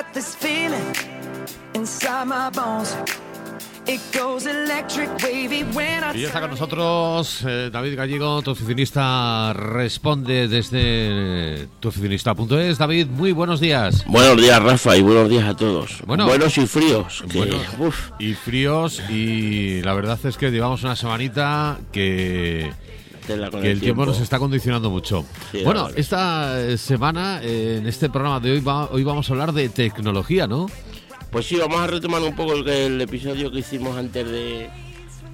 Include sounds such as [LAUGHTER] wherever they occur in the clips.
got this feeling inside my bones. It goes electric wavy when I Y ya está con nosotros eh, David Gallego, tu oficinista responde desde tuoficinista.es. David, muy buenos días. Buenos días, Rafa, y buenos días a todos. Bueno. Buenos y fríos. que, Bueno. uf, Y fríos y la verdad es que llevamos una semanita que, que el tiempo nos está condicionando mucho. Sí, bueno, esta eh, semana eh, en este programa de hoy, va- hoy vamos a hablar de tecnología, ¿no? Pues sí, vamos a retomar un poco el, el episodio que hicimos antes de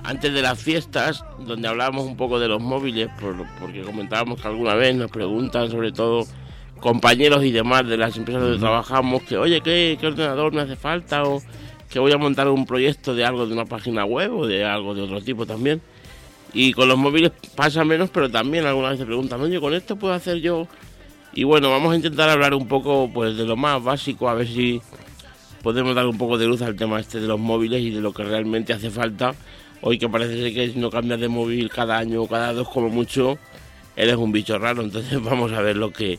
antes de las fiestas, donde hablábamos un poco de los móviles, por- porque comentábamos que alguna vez nos preguntan, sobre todo compañeros y demás de las empresas donde trabajamos, que oye, ¿qué, qué ordenador me hace falta? O que voy a montar un proyecto de algo de una página web o de algo de otro tipo también. Y con los móviles pasa menos, pero también alguna vez te preguntan, oye, ¿con esto puedo hacer yo? Y bueno, vamos a intentar hablar un poco pues de lo más básico, a ver si podemos dar un poco de luz al tema este de los móviles y de lo que realmente hace falta. Hoy que parece ser que si no cambias de móvil cada año o cada dos como mucho, eres un bicho raro. Entonces [LAUGHS] vamos a ver lo que,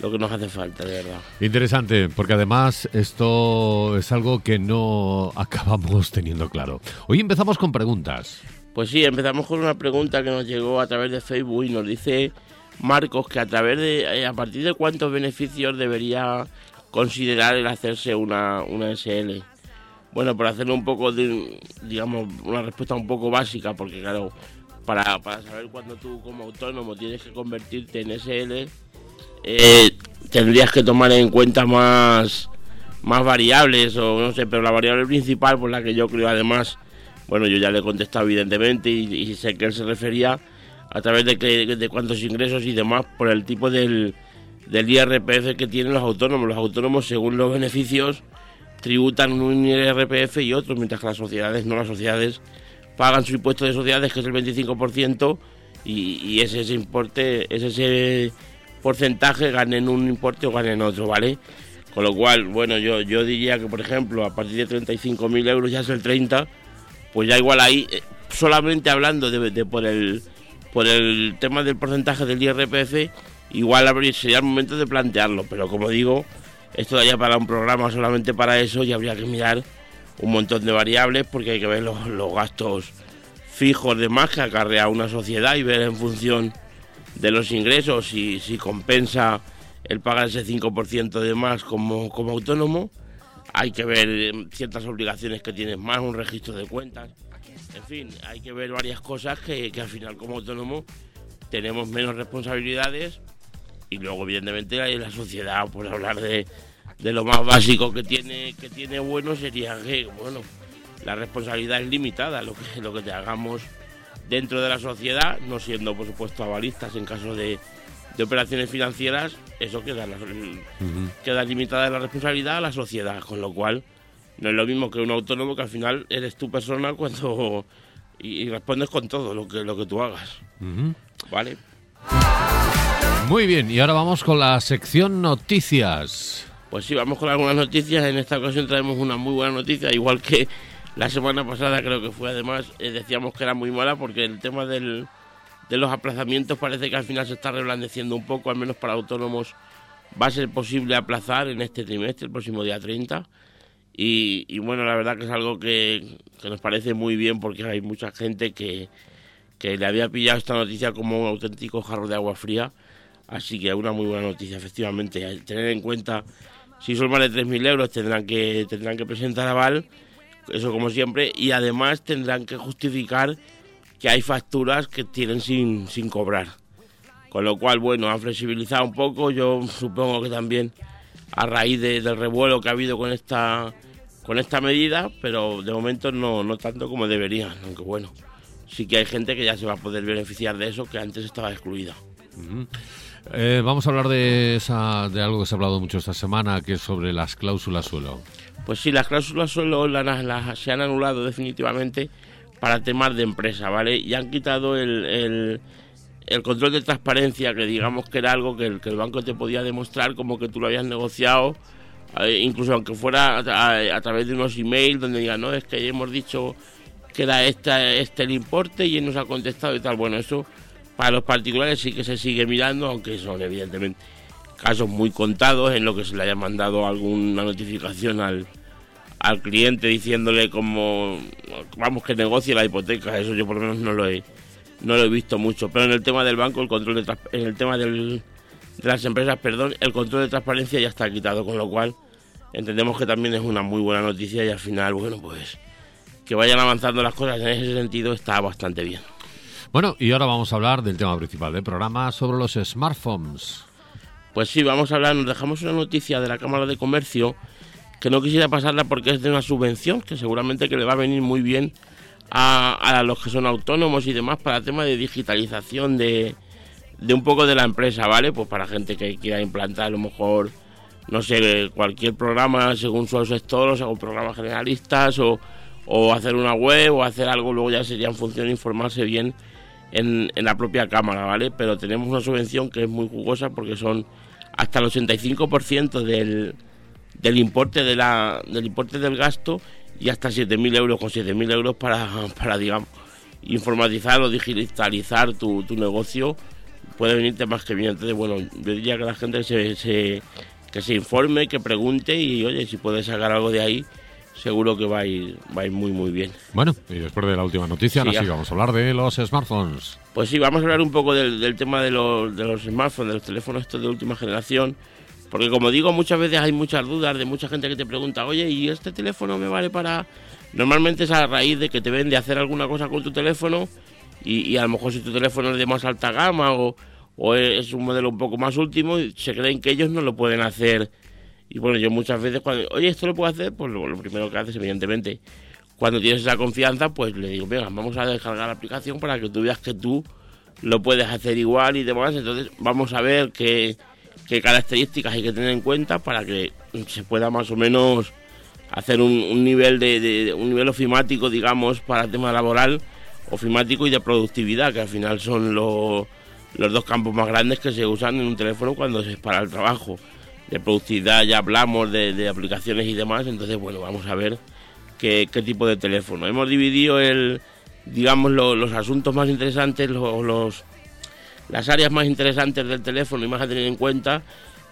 lo que nos hace falta, de verdad. Interesante, porque además esto es algo que no [LAUGHS] acabamos teniendo claro. Hoy empezamos con preguntas. Pues sí, empezamos con una pregunta que nos llegó a través de Facebook y nos dice Marcos que a través de eh, a partir de cuántos beneficios debería considerar el hacerse una, una SL. Bueno, por hacerle un poco de, digamos, una respuesta un poco básica, porque claro, para, para saber cuándo tú como autónomo tienes que convertirte en SL, eh, tendrías que tomar en cuenta más, más variables o no sé, pero la variable principal por la que yo creo además, bueno, yo ya le he contestado evidentemente y, sé que él se refería a través de, que, de cuántos ingresos y demás por el tipo del, del IRPF que tienen los autónomos. Los autónomos, según los beneficios, tributan un IRPF y otro, mientras que las sociedades no, las sociedades pagan su impuesto de sociedades, que es el 25%, y, y es ese importe, es ese porcentaje, ganen un importe o ganen otro, ¿vale? Con lo cual, bueno, yo, yo diría que, por ejemplo, a partir de 35.000 euros ya es el 30, pues ya igual ahí, eh, solamente hablando de, por el por el tema del porcentaje del IRPF, igual sería el momento de plantearlo, pero como digo, esto daría para un programa solamente para eso y habría que mirar un montón de variables porque hay que ver los, los gastos fijos de más que acarrea una sociedad y ver en función de los ingresos si, si compensa el pagar ese 5% de más como, como autónomo. Hay que ver eh, ciertas obligaciones que tienes más, un registro de cuentas. En fin, hay que ver varias cosas que, que al final como autónomo tenemos menos responsabilidades y luego evidentemente la, la sociedad, por hablar de, de lo más básico que tiene, que tiene bueno sería que, bueno, la responsabilidad es limitada, lo que, lo que te hagamos dentro de la sociedad, no siendo por supuesto avalistas en caso de, de operaciones financieras, eso queda, la- queda limitada la responsabilidad a la sociedad, con lo cual no es lo mismo que un autónomo que al final eres tu persona cuando y, y respondes con todo lo que lo que tú hagas, ¿vale? Muy bien, y ahora vamos con la sección noticias. Pues sí, vamos con algunas noticias. En esta ocasión traemos una muy buena noticia, igual que la semana pasada creo que fue. Además, eh, decíamos que era muy mala porque el tema del, de los aplazamientos parece que al final se está reblandeciendo un poco, al menos para autónomos va a ser posible aplazar en este trimestre, el próximo día 30. Y, bueno, la verdad que es algo que, nos parece muy bien porque hay mucha gente que, que le había pillado esta noticia como un auténtico jarro de agua fría. Así que una muy buena noticia, efectivamente. Tener en cuenta, si son más de 3.000 euros, tendrán que, tendrán que presentar aval, eso como siempre, y además tendrán que justificar que hay facturas que tienen sin, sin cobrar. Con lo cual, bueno, han flexibilizado un poco. Yo supongo que también a raíz de- del revuelo que ha habido con esta con esta medida, pero de momento no, no tanto como deberían, aunque bueno, sí que hay gente que ya se va a poder beneficiar de eso que antes estaba excluida. Eh, vamos a hablar de, esa, de algo que se ha hablado mucho esta semana, que es sobre las cláusulas suelo. Pues sí, las cláusulas suelo las- las- se han anulado definitivamente para temas de empresa, ¿vale? Y han quitado el, el- control de transparencia, que digamos que era algo que el, que el banco te podía demostrar como que tú lo habías negociado, eh, incluso aunque fuera a, través de unos emails donde digan, no, es que hemos dicho que era esta, este el importe y él nos ha contestado y tal. Bueno, eso para los particulares sí que se sigue mirando, aunque son evidentemente casos muy contados en lo que se le haya mandado alguna notificación al, al cliente diciéndole como vamos que negocie la hipoteca eso yo por lo menos no lo he no lo he visto mucho. Pero en el tema del banco el control de en el tema del, de las empresas perdón el control de transparencia ya está quitado con lo cual entendemos que también es una muy buena noticia y al final bueno pues que vayan avanzando las cosas. En ese sentido está bastante bien. Bueno y ahora vamos a hablar del tema principal del programa sobre los smartphones. Pues sí vamos a hablar nos dejamos una noticia de la cámara de comercio que no quisiera pasarla porque es de una subvención que seguramente que le va a venir muy bien a, los que son autónomos y demás para el tema de digitalización de, de un poco de la empresa, ¿vale? Pues para gente que quiera implantar a lo mejor, no sé, cualquier programa según su sector, o sea, programas generalistas o, o hacer una web o hacer algo, luego ya sería en función de informarse bien en, en la propia cámara, ¿vale? Pero tenemos una subvención que es muy jugosa porque son hasta el 85% del del importe de la, del importe del gasto y hasta 7.000 euros con 7.000 euros para, para digamos informatizar o digitalizar tu, tu negocio puede venirte más que bien entonces bueno yo diría que la gente se, se, que se informe que pregunte y oye si puede sacar algo de ahí seguro que va a ir, va a ir muy muy bien. Bueno, y después de la última noticia, ahora sí vamos a hablar de los smartphones. Pues sí, vamos a hablar un poco del, del tema de los, de los smartphones, de los teléfonos estos de última generación. Porque como digo, muchas veces hay muchas dudas de mucha gente que te pregunta, oye, ¿y este teléfono me vale para...? Normalmente es a raíz de que te ven de hacer alguna cosa con tu teléfono y, a lo mejor si tu teléfono es de más alta gama o, es un modelo un poco más último, se creen que ellos no lo pueden hacer. Y bueno, yo muchas veces cuando, oye, ¿esto lo puedo hacer? Pues lo, lo primero que haces, evidentemente, cuando tienes esa confianza, pues le digo, venga, vamos a descargar la aplicación para que tú veas que tú lo puedes hacer igual y demás. Entonces vamos a ver que qué características hay que tener en cuenta para que se pueda más o menos hacer un, nivel de, un nivel ofimático, digamos, para el tema laboral, ofimático y de productividad, que al final son los, los dos campos más grandes que se usan en un teléfono cuando se es para el trabajo. De productividad ya hablamos de, aplicaciones y demás, entonces bueno, vamos a ver qué, tipo de teléfono. Hemos dividido el, digamos, los asuntos más interesantes, los las áreas más interesantes del teléfono y más a tener en cuenta,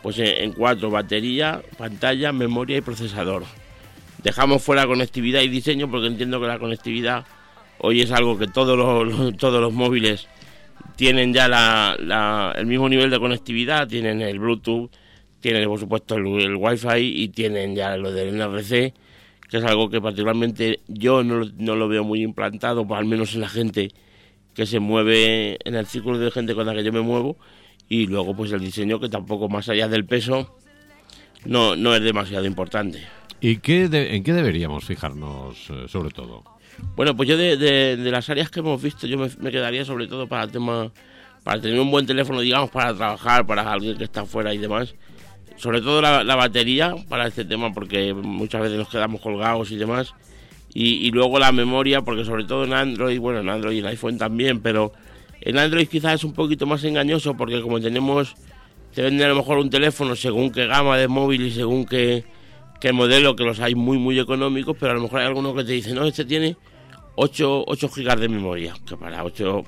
pues en, cuatro, batería, pantalla, memoria y procesador. Dejamos fuera conectividad y diseño porque entiendo que la conectividad hoy es algo que todos los, [LAUGHS] todos los móviles tienen ya la, el mismo nivel de conectividad, tienen el Bluetooth, tienen por supuesto el, el Wi-Fi y tienen ya lo del NRC, que es algo que particularmente yo no, no lo veo muy implantado, pues al menos en la gente que se mueve en el círculo de gente con la que yo me muevo y luego pues el diseño que tampoco más allá del peso no, no es demasiado importante. ¿Y qué en qué deberíamos fijarnos eh, sobre todo? Bueno, pues yo de, de, las áreas que hemos visto yo me, quedaría sobre todo para el tema, para tener un buen teléfono, digamos, para trabajar, para alguien que está afuera y demás. Sobre todo la, la batería para este tema porque muchas veces nos quedamos colgados y demás y, luego la memoria, porque sobre todo en Android, bueno, en Android y en iPhone también, pero en Android quizás es un poquito más engañoso porque como tenemos, te venden a lo mejor un teléfono según qué gama de móvil y según qué, qué modelo, que los hay muy, muy económicos, pero a lo mejor hay algunos que te dicen, no, este tiene 8, 8 gigas de memoria, que para 8,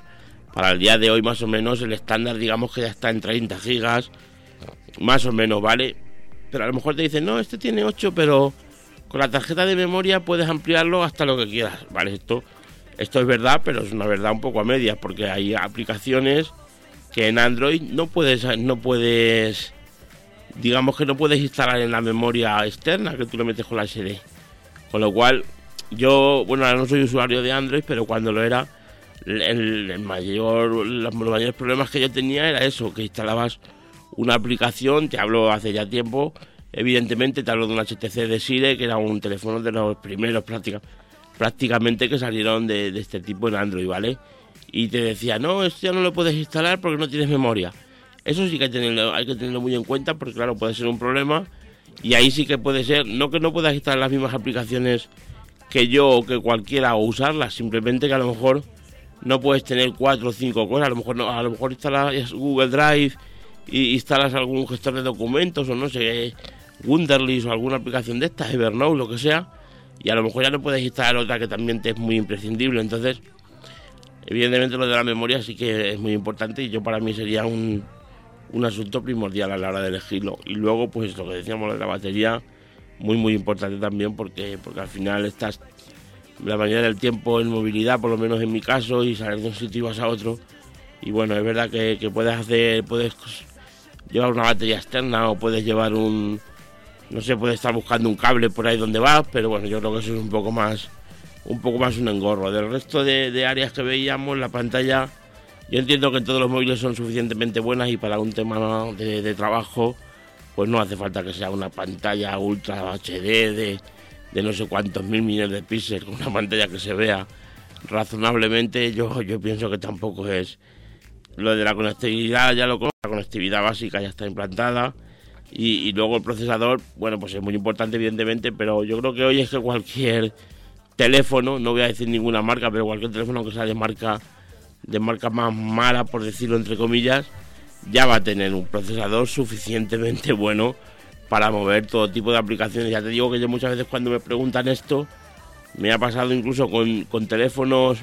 para el día de hoy más o menos el estándar digamos que ya está en 30 gigas, más o menos, ¿vale? Pero a lo mejor te dicen, no, este tiene 8, pero con la tarjeta de memoria puedes ampliarlo hasta lo que quieras, ¿vale? Esto, esto es verdad, pero es una verdad un poco a medias, porque hay aplicaciones que en Android no puedes, no puedes, digamos que no puedes instalar en la memoria externa que tú lo metes con la SD. Con lo cual, yo, bueno, ahora no soy usuario de Android, pero cuando lo era, el, mayor, los mayores problemas que yo tenía era eso, que instalabas una aplicación, te hablo hace ya tiempo, Evidentemente te hablo de un HTC de Sire, que era un teléfono de los primeros prácticamente que salieron de, este tipo en Android, ¿vale? Y te decía, no, esto ya no lo puedes instalar porque no tienes memoria. Eso sí que hay que tenerlo, hay que tenerlo muy en cuenta porque claro, puede ser un problema y ahí sí que puede ser, no que no puedas instalar las mismas aplicaciones que yo o que cualquiera o usarlas, simplemente que a lo mejor no puedes tener cuatro o cinco cosas, a lo mejor no, a lo mejor instalas Google Drive y instalas algún gestor de documentos o no sé, Wunderlist o alguna aplicación de estas, Evernote, lo que sea, y a lo mejor ya no puedes instalar otra que también te es muy imprescindible. Entonces, evidentemente lo de la memoria sí que es muy importante y yo para mí sería un, un asunto primordial a la hora de elegirlo. Y luego, pues lo que decíamos de la batería, muy muy importante también porque, porque al final estás la mayoría del tiempo en movilidad, por lo menos en mi caso, y salir de un sitio y vas a otro. Y bueno, es verdad que, que puedes hacer, puedes llevar una batería externa o puedes llevar un, no sé, puedes estar buscando un cable por ahí donde vas, pero bueno, yo creo que eso es un poco más, un poco más un engorro. Del resto de, áreas que veíamos, la pantalla, yo entiendo que todos los móviles son suficientemente buenas y para un tema de, trabajo, pues no hace falta que sea una pantalla ultra HD de, de no sé cuántos mil millones de píxeles, una pantalla que se vea razonablemente, yo, yo pienso que tampoco es lo de la conectividad, ya lo la conectividad básica ya está implantada. Y, luego el procesador, bueno, pues es muy importante evidentemente, pero yo creo que hoy es que cualquier teléfono, no voy a decir ninguna marca, pero cualquier teléfono que sea de marca, de marca más mala, por decirlo entre comillas, ya va a tener un procesador suficientemente [LAUGHS] bueno para mover todo tipo de aplicaciones. Ya te digo que yo muchas veces cuando me preguntan esto, me ha pasado incluso con, con teléfonos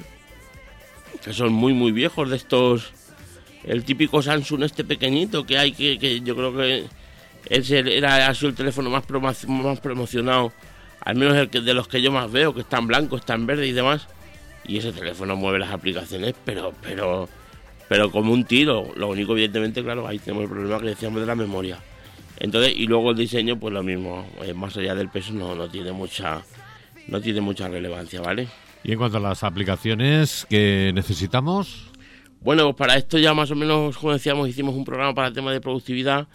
que son muy muy viejos de estos el típico Samsung este pequeñito que hay que yo creo que ese era ha sido el teléfono más, promo, más promocionado al menos el que, de los que yo más veo que están blancos están verdes y demás. Y ese teléfono mueve las aplicaciones pero pero pero como un tiro. Lo único evidentemente claro ahí tenemos el problema que decíamos de la memoria. Entonces y luego el diseño pues lo mismo. Eh, más allá del peso no, no tiene mucha no tiene mucha relevancia vale y en cuanto a las aplicaciones que necesitamos bueno, pues para esto ya más o menos, como decíamos, hicimos un programa para el tema de productividad.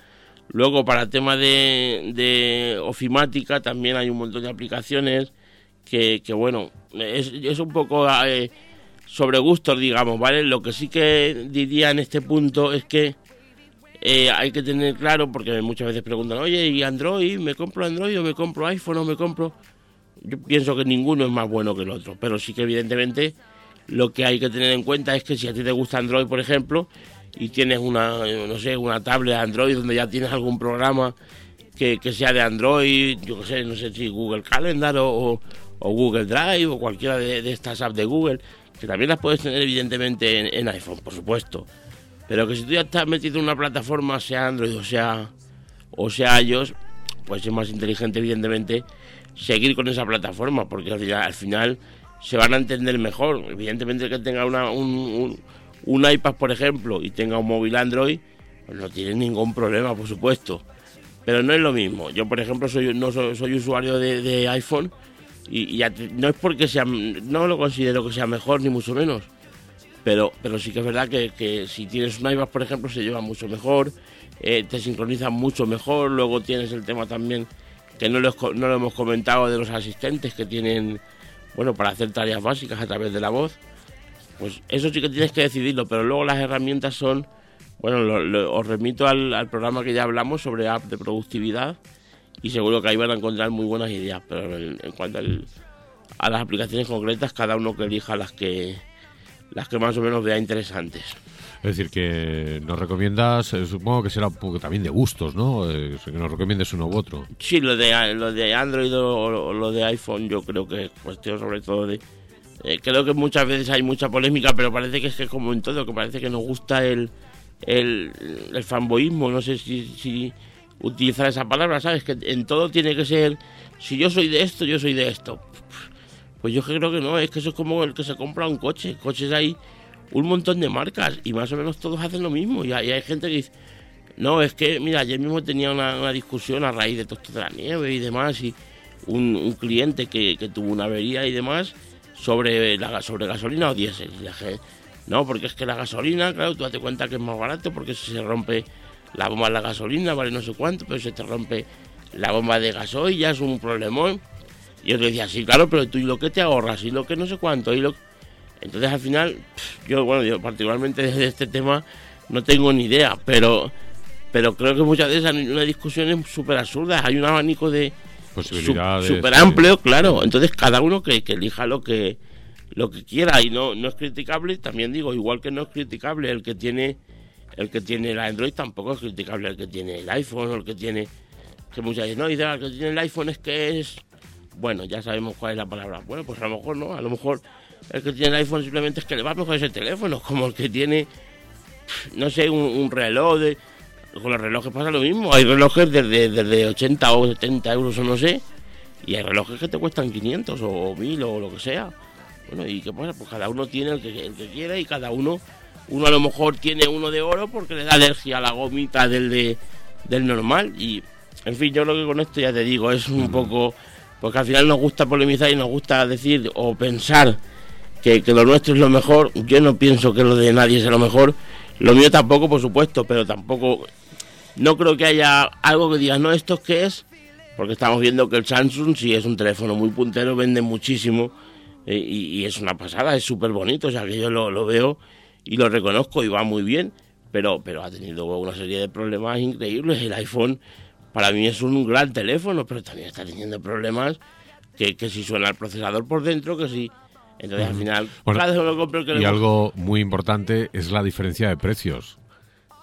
Luego, para el tema de, de ofimática, también hay un montón de aplicaciones que, bueno, es, es, un poco eh, sobre gustos, digamos, ¿vale? Lo que sí que diría en este punto es que eh, hay que tener claro, porque muchas veces preguntan, oye, ¿y Android? ¿Me compro Android o me compro iPhone o me compro...? Yo pienso que ninguno es más bueno que el otro, pero sí que evidentemente lo que hay que tener en cuenta es que si a ti te gusta Android, por ejemplo, y tienes una, no sé, una tablet Android donde ya tienes algún programa que, que sea de Android, yo qué sé, no sé si Google Calendar o, o Google Drive o cualquiera de, estas apps de Google, que también las puedes tener evidentemente en, iPhone, por supuesto. Pero que si tú ya estás metido en una plataforma, sea Android o sea, o sea iOS, pues es más inteligente evidentemente seguir con esa plataforma, porque al final, al final se van a entender mejor. Evidentemente que tenga una, un, un, un, iPad, por ejemplo, y tenga un móvil Android, pues no tiene ningún problema, por supuesto. Pero no es lo mismo. Yo, por ejemplo, soy, no soy, soy usuario de, iPhone y, no es porque sea, no lo considero que sea mejor, ni mucho menos. Pero, pero sí que es verdad que, si tienes un iPad, por ejemplo, se lleva mucho mejor, eh, te sincroniza mucho mejor. Luego tienes el tema también que no no lo hemos comentado de los asistentes que tienen bueno, para hacer tareas básicas a través de la voz, pues eso sí que tienes que decidirlo, pero luego las herramientas son, bueno, lo, lo, os remito al, al, programa que ya hablamos sobre app de productividad y seguro que ahí van a encontrar muy buenas ideas, pero en, en cuanto al, a las aplicaciones concretas, cada uno que elija las que, las que más o menos vea interesantes. Es decir, que nos recomiendas, eh, supongo que será un poco también de gustos, ¿no? Eh, que nos recomiendes uno u otro. Sí, lo de, lo de Android o, o lo de iPhone yo creo que es cuestión sobre todo de... Eh, creo que muchas veces hay mucha polémica, pero parece que es que como en todo, que parece que nos gusta el, el, el fanboísmo, no sé si, si utilizar esa palabra, ¿sabes? Que en todo tiene que ser, si yo soy de esto, yo soy de esto. Pues yo creo que no, es que eso es como el que se compra un coche, coches ahí un montón de marcas y más o menos todos hacen lo mismo. Y hay, hay gente que dice, no, es que, mira, ayer mismo tenía una, discusión a raíz de todo esto de la nieve y demás, y un, un cliente que, que, tuvo una avería y demás sobre, la, sobre gasolina o diésel. No, porque es que la gasolina, claro, tú date cuenta que es más barato porque si se rompe la bomba de la gasolina, vale no sé cuánto, pero se te rompe la bomba de gasoil, ya es un problemón. Y le decía, sí, claro, pero tú y lo que te ahorras y lo que no sé cuánto y lo entonces al final, yo, bueno, yo particularmente [LAUGHS] de este tema no tengo ni idea, pero, pero creo que muchas veces hay una discusión súper absurda, hay un abanico de posibilidades súper amplio, claro, entonces cada uno que, que, elija lo que lo que quiera. Y no, no es criticable, también digo, igual que no es criticable el que tiene el que tiene el Android, tampoco es criticable el que tiene el iPhone o el que tiene que muchas veces no, y el que tiene el iPhone es que es bueno, ya sabemos cuál es la palabra. Bueno, pues a lo mejor no, a lo mejor el que tiene el iPhone simplemente es que le va mejor ese teléfono, como el que tiene, no sé, un, un reloj de... con los relojes pasa lo mismo. Hay relojes desde, desde 80 o 70 euros o no sé. Y hay relojes que te cuestan 500 o 1000 o lo que sea. Bueno, ¿y qué pasa? Pues cada uno tiene el que, el que quiera y cada uno, uno a lo mejor tiene uno de oro porque le da alergia a la gomita del, de, del normal. Y, en fin, yo lo que con esto ya te digo, es un poco, porque al final nos gusta polemizar y nos gusta decir o pensar que, que lo nuestro es lo mejor. Yo no pienso que lo de nadie sea lo mejor. Lo mío tampoco, por supuesto, pero tampoco, no creo que haya algo que digas, no, ¿esto qué es? Porque estamos viendo que el Samsung, si es un teléfono muy puntero, vende muchísimo eh, y, y es una pasada, es súper bonito, o sea que yo lo, lo veo y lo reconozco y va muy bien, pero, pero ha tenido una serie de problemas increíbles. El iPhone para mí es un gran teléfono, pero también está teniendo problemas que, que si suena el procesador por dentro, que si... Entonces al final, Bueno, cada vez uno compra el que Y algo muy importante es la diferencia de precios.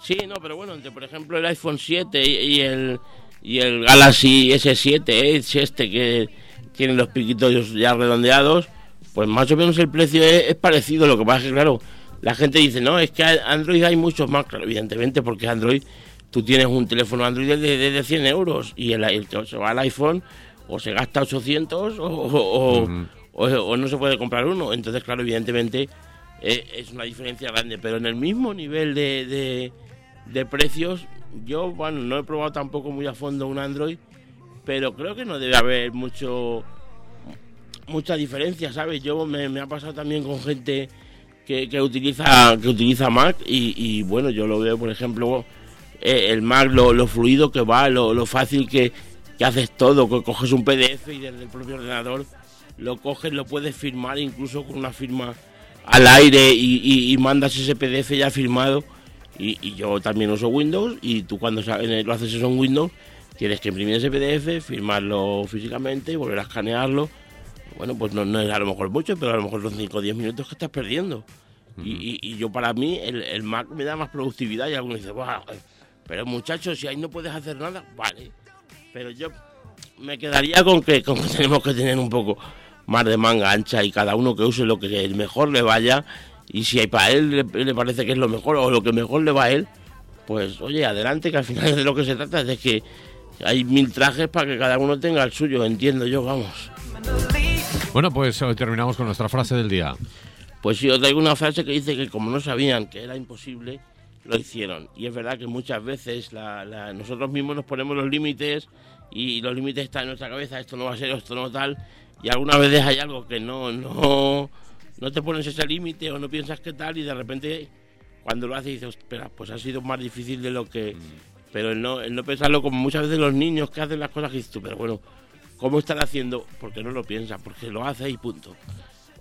Sí, no, pero bueno, entre por ejemplo el iPhone 7 y, y el y el Galaxy S7 Edge este que tiene los piquitos ya redondeados, pues más o menos el precio es, es parecido. Lo que pasa es que claro, la gente dice, no, es que Android hay muchos más, claro, evidentemente, porque Android, tú tienes un teléfono Android de, de, de 100 euros y el, el que se va al iPhone o se gasta 800 o, o, o- o- o no se puede comprar uno. Entonces, claro, evidentemente eh, es una diferencia grande, pero en el mismo nivel de, de, de precios, yo, bueno, no he probado tampoco muy a fondo un Android, pero creo que no debe haber mucho mucha diferencia, ¿sabes? Yo me, me ha pasado también con gente que, que utiliza que utiliza Mac y, y, bueno, yo lo veo, por ejemplo, eh, el Mac, lo, lo fluido que va, lo, lo fácil que, que haces todo, que coges un PDF y desde el propio ordenador lo coges, lo puedes firmar incluso con una firma al aire y, y- y mandas ese PDF ya firmado. Y, y yo también uso Windows y tú cuando lo haces eso en Windows tienes que imprimir ese PDF, firmarlo físicamente y volver a escanearlo. Bueno, pues no, no es a lo mejor mucho, pero a lo mejor son 5 o 10 minutos que estás perdiendo. y, y- y yo para mí el, el Mac me da más productividad y algunos dicen, "Buah, pero muchachos, si ahí no puedes hacer nada, vale. Pero yo me quedaría con que, con que [LAUGHS] tenemos que tener un poco más de manga ancha y cada uno que use lo que el mejor le vaya. Y si para él le, le parece que es lo mejor o lo que mejor le va a él, pues oye, adelante, que al final [LAUGHS] de lo que se trata es de que hay mil trajes para que cada uno tenga el suyo, entiendo yo, vamos. Bueno, pues hoy terminamos con nuestra frase del día. Pues sí, os traigo una frase que dice que como no sabían que era imposible, lo hicieron. Y es verdad que muchas veces la- la- nosotros mismos nos ponemos los límites y los límites están en nuestra cabeza, esto no va a ser, esto no tal, y algunas veces hay algo que no, no, no te pones ese límite o no piensas que tal y de repente cuando lo haces dices, espera, pues ha sido más difícil de lo que... Pero el no, el no pensarlo como muchas veces los niños que hacen las cosas que dices tú, pero bueno, ¿cómo están haciendo? Porque no lo piensan, porque lo hace y punto.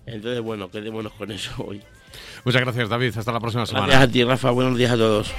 Entonces, bueno, quedémonos con eso hoy. Muchas gracias, David. Hasta la próxima semana. Gracias a ti, Rafa. Buenos días a todos.